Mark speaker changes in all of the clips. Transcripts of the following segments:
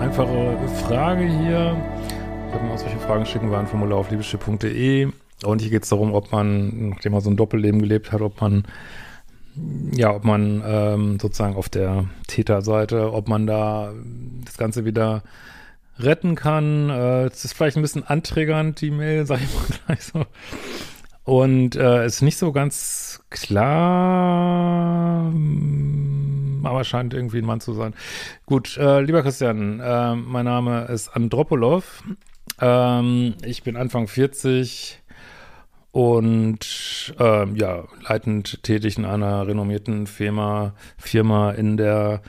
Speaker 1: einfache Frage hier. Ich habe mir auch solche Fragen schicken, war ein Formular auf liebeschiff.de und hier geht es darum, ob man, nachdem man so ein Doppelleben gelebt hat, ob man ja, ob man ähm, sozusagen auf der Täterseite, ob man da das Ganze wieder retten kann. Äh, es ist vielleicht ein bisschen anträgernd, die Mail, sag ich mal gleich so. Und äh, ist nicht so ganz klar, mm, aber scheint irgendwie ein Mann zu sein. Gut, äh, lieber Christian, äh, mein Name ist Andropolov. Ähm, ich bin Anfang 40 und äh, ja, leitend tätig in einer renommierten Firma, Firma in der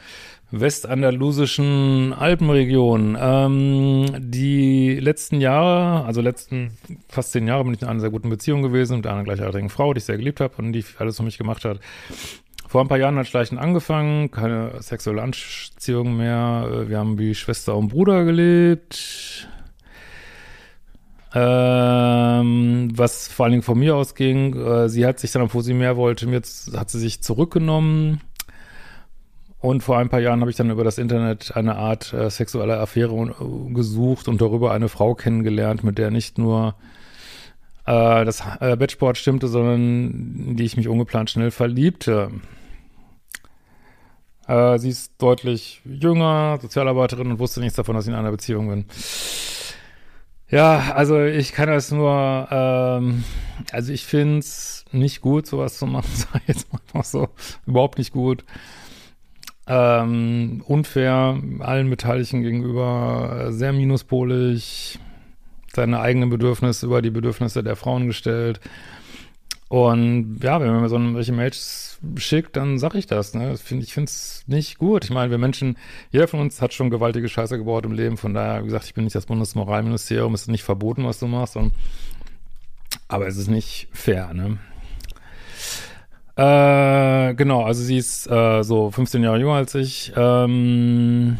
Speaker 1: westandalusischen Alpenregion. Ähm, die letzten Jahre, also letzten fast zehn Jahre bin ich in einer sehr guten Beziehung gewesen mit einer gleichaltrigen Frau, die ich sehr geliebt habe und die alles für mich gemacht hat. Vor ein paar Jahren hat Schleichen angefangen, keine sexuelle Anziehung mehr. Wir haben wie Schwester und Bruder gelebt. Ähm, was vor allen Dingen von mir ausging, äh, sie hat sich dann, obwohl sie mehr wollte, jetzt hat sie sich zurückgenommen und vor ein paar Jahren habe ich dann über das Internet eine Art äh, sexuelle Affäre äh, gesucht und darüber eine Frau kennengelernt, mit der nicht nur äh, das äh, Bettsport stimmte, sondern die ich mich ungeplant schnell verliebte. Äh, sie ist deutlich jünger, Sozialarbeiterin und wusste nichts davon, dass ich in einer Beziehung bin. Ja, also ich kann das nur, ähm, also ich finde es nicht gut, sowas zu machen, sag ich jetzt mal so, überhaupt nicht gut ähm, unfair allen Beteiligten gegenüber, äh, sehr minuspolig, seine eigenen Bedürfnisse über die Bedürfnisse der Frauen gestellt. Und ja, wenn man so welche Mails schickt, dann sag ich das. Ne? Find, ich finde es nicht gut. Ich meine, wir Menschen, jeder von uns hat schon gewaltige Scheiße gebaut im Leben. Von daher, wie gesagt, ich bin nicht das Bundesmoralministerium, es ist nicht verboten, was du machst. Und, aber es ist nicht fair, ne? Äh, genau, also sie ist äh, so 15 Jahre jünger als ich. Ähm,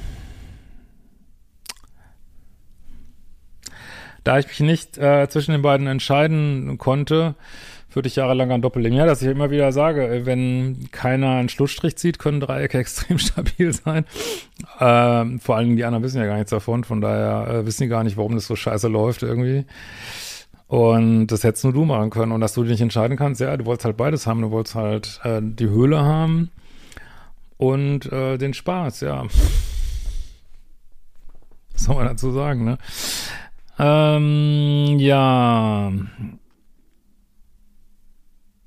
Speaker 1: da ich mich nicht äh, zwischen den beiden entscheiden konnte, führte ich jahrelang ein Doppelleben. Ja, dass ich immer wieder sage, äh, wenn keiner einen Schlussstrich zieht, können Dreiecke extrem stabil sein. Ähm, vor allen Dingen die anderen wissen ja gar nichts davon, von daher äh, wissen die gar nicht, warum das so scheiße läuft irgendwie. Und das hättest nur du machen können. Und dass du dich entscheiden kannst, ja, du wolltest halt beides haben. Du wolltest halt äh, die Höhle haben und äh, den Spaß, ja. Was soll man dazu sagen, ne? Ähm, ja.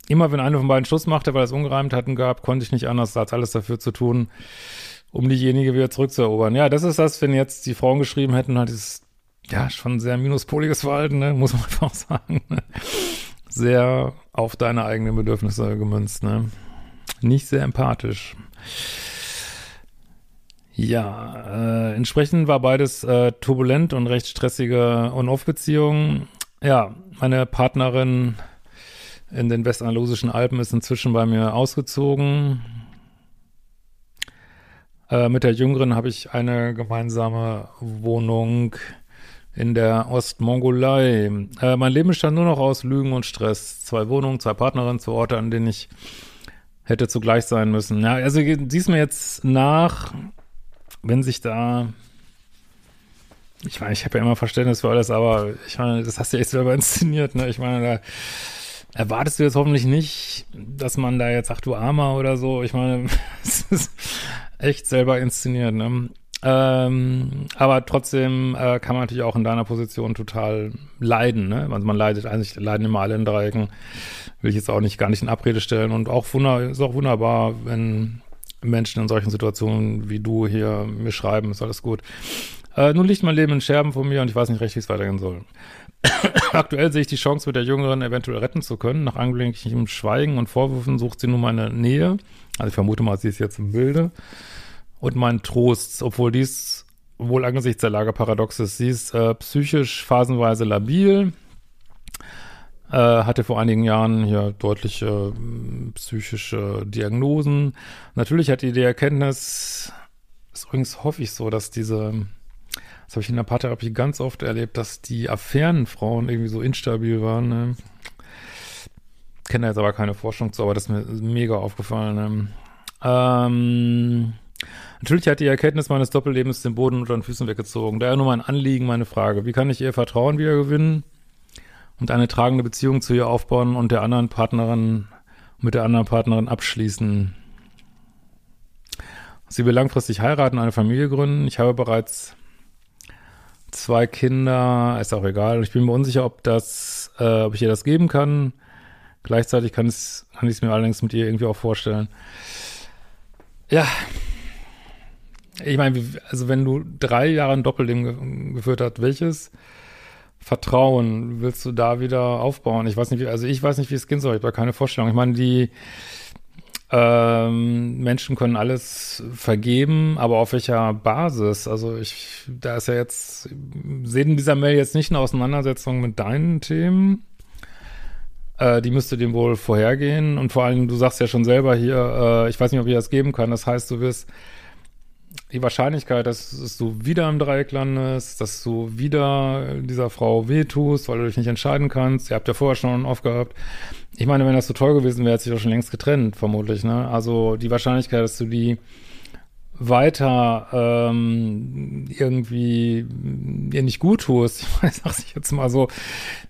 Speaker 1: Immer wenn einer von beiden Schluss machte, weil es Ungereimtheiten gab, konnte ich nicht anders, als alles dafür zu tun, um diejenige wieder zurückzuerobern. Ja, das ist das, wenn jetzt die Frauen geschrieben hätten, halt dieses ja, schon sehr minuspoliges Verhalten, ne? muss man einfach sagen. Ne? Sehr auf deine eigenen Bedürfnisse gemünzt, ne? Nicht sehr empathisch. Ja, äh, entsprechend war beides äh, turbulent und recht stressige On-Off-Beziehungen. Ja, meine Partnerin in den westandalusischen Alpen ist inzwischen bei mir ausgezogen. Äh, mit der Jüngeren habe ich eine gemeinsame Wohnung in der Ostmongolei. Äh, mein Leben bestand nur noch aus Lügen und Stress. Zwei Wohnungen, zwei Partnerinnen, zwei Orte, an denen ich hätte zugleich sein müssen. Ja, also siehst mir jetzt nach, wenn sich da ich meine, ich habe ja immer Verständnis für alles, aber ich meine, das hast du ja echt selber inszeniert, ne? Ich meine, da erwartest du jetzt hoffentlich nicht, dass man da jetzt sagt, du Armer oder so. Ich meine, es ist echt selber inszeniert, ne? Ähm, aber trotzdem äh, kann man natürlich auch in deiner Position total leiden. Ne? Also man leidet, eigentlich leiden immer alle in Dreiecken. Will ich jetzt auch nicht gar nicht in Abrede stellen. Und auch wunder, ist auch wunderbar, wenn Menschen in solchen Situationen wie du hier mir schreiben, ist alles gut. Äh, nun liegt mein Leben in Scherben von mir und ich weiß nicht recht, wie es weitergehen soll. Aktuell sehe ich die Chance, mit der Jüngeren eventuell retten zu können. Nach angelegentlichem Schweigen und Vorwürfen sucht sie nun meine Nähe. Also ich vermute mal, sie ist jetzt im Bilde und mein Trost, obwohl dies wohl angesichts der Lage paradox ist. Sie ist äh, psychisch phasenweise labil, äh, hatte vor einigen Jahren hier deutliche äh, psychische Diagnosen. Natürlich hat die die Erkenntnis, ist übrigens hoffe ich so, dass diese, das habe ich in der Paartherapie ganz oft erlebt, dass die Affärenfrauen irgendwie so instabil waren. Ne? Kenne jetzt aber keine Forschung zu, aber das ist mir mega aufgefallen. Ne? Ähm, Natürlich hat die Erkenntnis meines Doppellebens den Boden unter den Füßen weggezogen. Daher nur mein Anliegen, meine Frage. Wie kann ich ihr Vertrauen wieder gewinnen und eine tragende Beziehung zu ihr aufbauen und der anderen Partnerin, mit der anderen Partnerin abschließen? Sie will langfristig heiraten, eine Familie gründen. Ich habe bereits zwei Kinder, ist auch egal. Ich bin mir unsicher, ob das, äh, ob ich ihr das geben kann. Gleichzeitig kann, es, kann ich es mir allerdings mit ihr irgendwie auch vorstellen. Ja. Ich meine, also wenn du drei Jahre ein Doppelleben geführt hast, welches Vertrauen willst du da wieder aufbauen? Ich weiß nicht, wie, also ich weiß nicht, wie es gehen soll. Ich habe keine Vorstellung. Ich meine, die ähm, Menschen können alles vergeben, aber auf welcher Basis? Also ich, da ist ja jetzt, sehen in dieser Mail jetzt nicht eine Auseinandersetzung mit deinen Themen. Äh, die müsste dem wohl vorhergehen. Und vor allem, du sagst ja schon selber hier, äh, ich weiß nicht, ob ich das geben kann. Das heißt, du wirst die Wahrscheinlichkeit, dass, dass, du wieder im Dreieck landest, dass du wieder dieser Frau wehtust, weil du dich nicht entscheiden kannst. Ihr habt ja vorher schon aufgehabt. Ich meine, wenn das so toll gewesen wäre, hätte sich doch schon längst getrennt, vermutlich. Ne? Also die Wahrscheinlichkeit, dass du die weiter ähm, irgendwie ihr nicht gut tust, ich meine, sag ich jetzt mal so,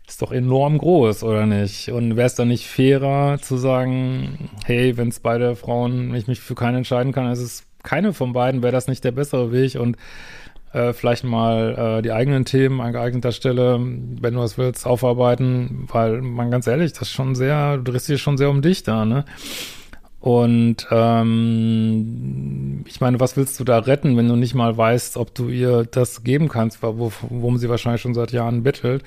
Speaker 1: ist doch enorm groß, oder nicht? Und wäre es dann nicht fairer zu sagen, hey, wenn es beide Frauen, wenn ich mich für keine entscheiden kann, ist es keine von beiden, wäre das nicht der bessere Weg und äh, vielleicht mal äh, die eigenen Themen an geeigneter Stelle, wenn du das willst, aufarbeiten, weil man ganz ehrlich, das ist schon sehr, du drehst dich schon sehr um dich da, ne? Und ähm, ich meine, was willst du da retten, wenn du nicht mal weißt, ob du ihr das geben kannst, worum sie wahrscheinlich schon seit Jahren bettelt?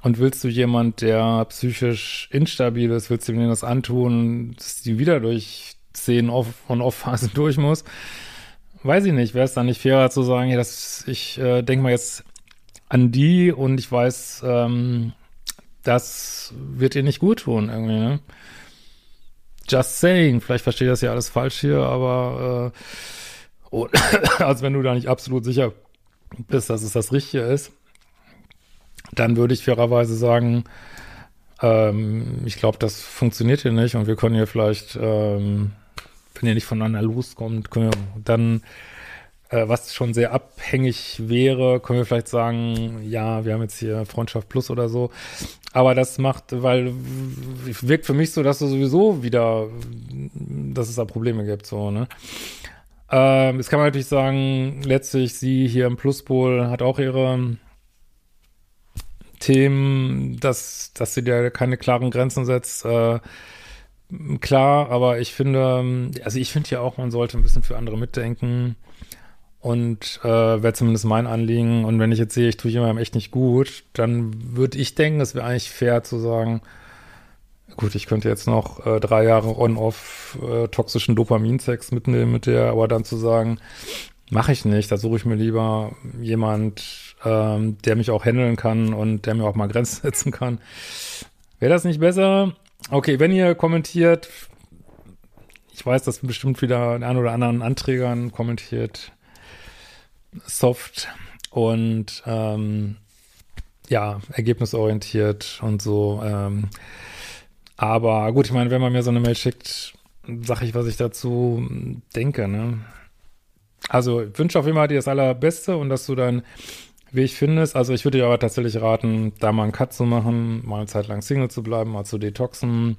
Speaker 1: Und willst du jemand, der psychisch instabil ist, willst du ihm das antun, dass die wieder durch 10 Off- und Off-Phase durch muss. Weiß ich nicht, wäre es dann nicht fairer zu sagen, ja, das, ich äh, denke mal jetzt an die und ich weiß, ähm, das wird ihr nicht gut tun irgendwie, ne? Just saying, vielleicht verstehe das ja alles falsch hier, aber äh, und, also wenn du da nicht absolut sicher bist, dass es das Richtige ist, dann würde ich fairerweise sagen, ähm, ich glaube, das funktioniert hier nicht und wir können hier vielleicht ähm, wenn ihr nicht voneinander loskommt, können wir dann, äh, was schon sehr abhängig wäre, können wir vielleicht sagen, ja, wir haben jetzt hier Freundschaft Plus oder so. Aber das macht, weil wirkt für mich so, dass du sowieso wieder, dass es da Probleme gibt, so, ne? Ähm, jetzt kann man natürlich sagen, letztlich sie hier im Pluspol hat auch ihre Themen, dass, dass sie dir keine klaren Grenzen setzt, äh, Klar, aber ich finde, also ich finde ja auch, man sollte ein bisschen für andere mitdenken. Und äh, wäre zumindest mein Anliegen. Und wenn ich jetzt sehe, ich tue jemandem echt nicht gut, dann würde ich denken, es wäre eigentlich fair zu sagen, gut, ich könnte jetzt noch äh, drei Jahre on-off äh, toxischen Dopaminsex mitnehmen mit der, aber dann zu sagen, mache ich nicht, da suche ich mir lieber jemand, ähm, der mich auch handeln kann und der mir auch mal Grenzen setzen kann. Wäre das nicht besser? Okay, wenn ihr kommentiert, ich weiß, dass bestimmt wieder ein oder anderen Anträgern kommentiert, soft und ähm, ja, ergebnisorientiert und so. Ähm, aber gut, ich meine, wenn man mir so eine Mail schickt, sage ich, was ich dazu denke. Ne? Also ich wünsche auf jeden Fall dir das Allerbeste und dass du dann wie ich finde es, also ich würde dir aber tatsächlich raten, da mal einen Cut zu machen, mal eine Zeit lang Single zu bleiben, mal zu detoxen,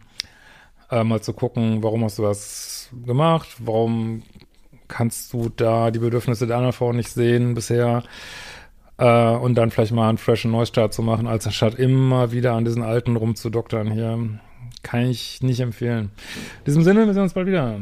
Speaker 1: äh, mal zu gucken, warum hast du das gemacht, warum kannst du da die Bedürfnisse der anderen Frau nicht sehen bisher äh, und dann vielleicht mal einen freshen Neustart zu machen, als anstatt immer wieder an diesen alten rumzudoktern hier. Kann ich nicht empfehlen. In diesem Sinne, wir sehen uns bald wieder.